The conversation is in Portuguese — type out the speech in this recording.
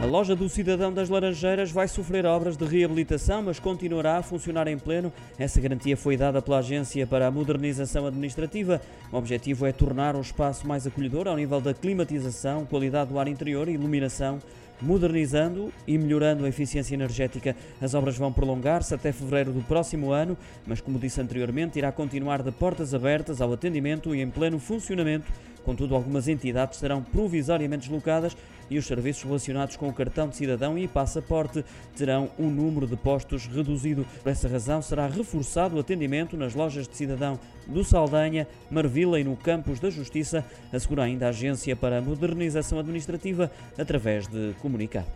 A loja do Cidadão das Laranjeiras vai sofrer obras de reabilitação, mas continuará a funcionar em pleno. Essa garantia foi dada pela Agência para a Modernização Administrativa. O objetivo é tornar o espaço mais acolhedor ao nível da climatização, qualidade do ar interior e iluminação modernizando e melhorando a eficiência energética. As obras vão prolongar-se até fevereiro do próximo ano, mas, como disse anteriormente, irá continuar de portas abertas ao atendimento e em pleno funcionamento. Contudo, algumas entidades serão provisoriamente deslocadas e os serviços relacionados com o cartão de cidadão e passaporte terão um número de postos reduzido. Por essa razão, será reforçado o atendimento nas lojas de cidadão do Saldanha, Marvila e no Campos da Justiça, assegura ainda a Agência para a Modernização Administrativa através de comunicado.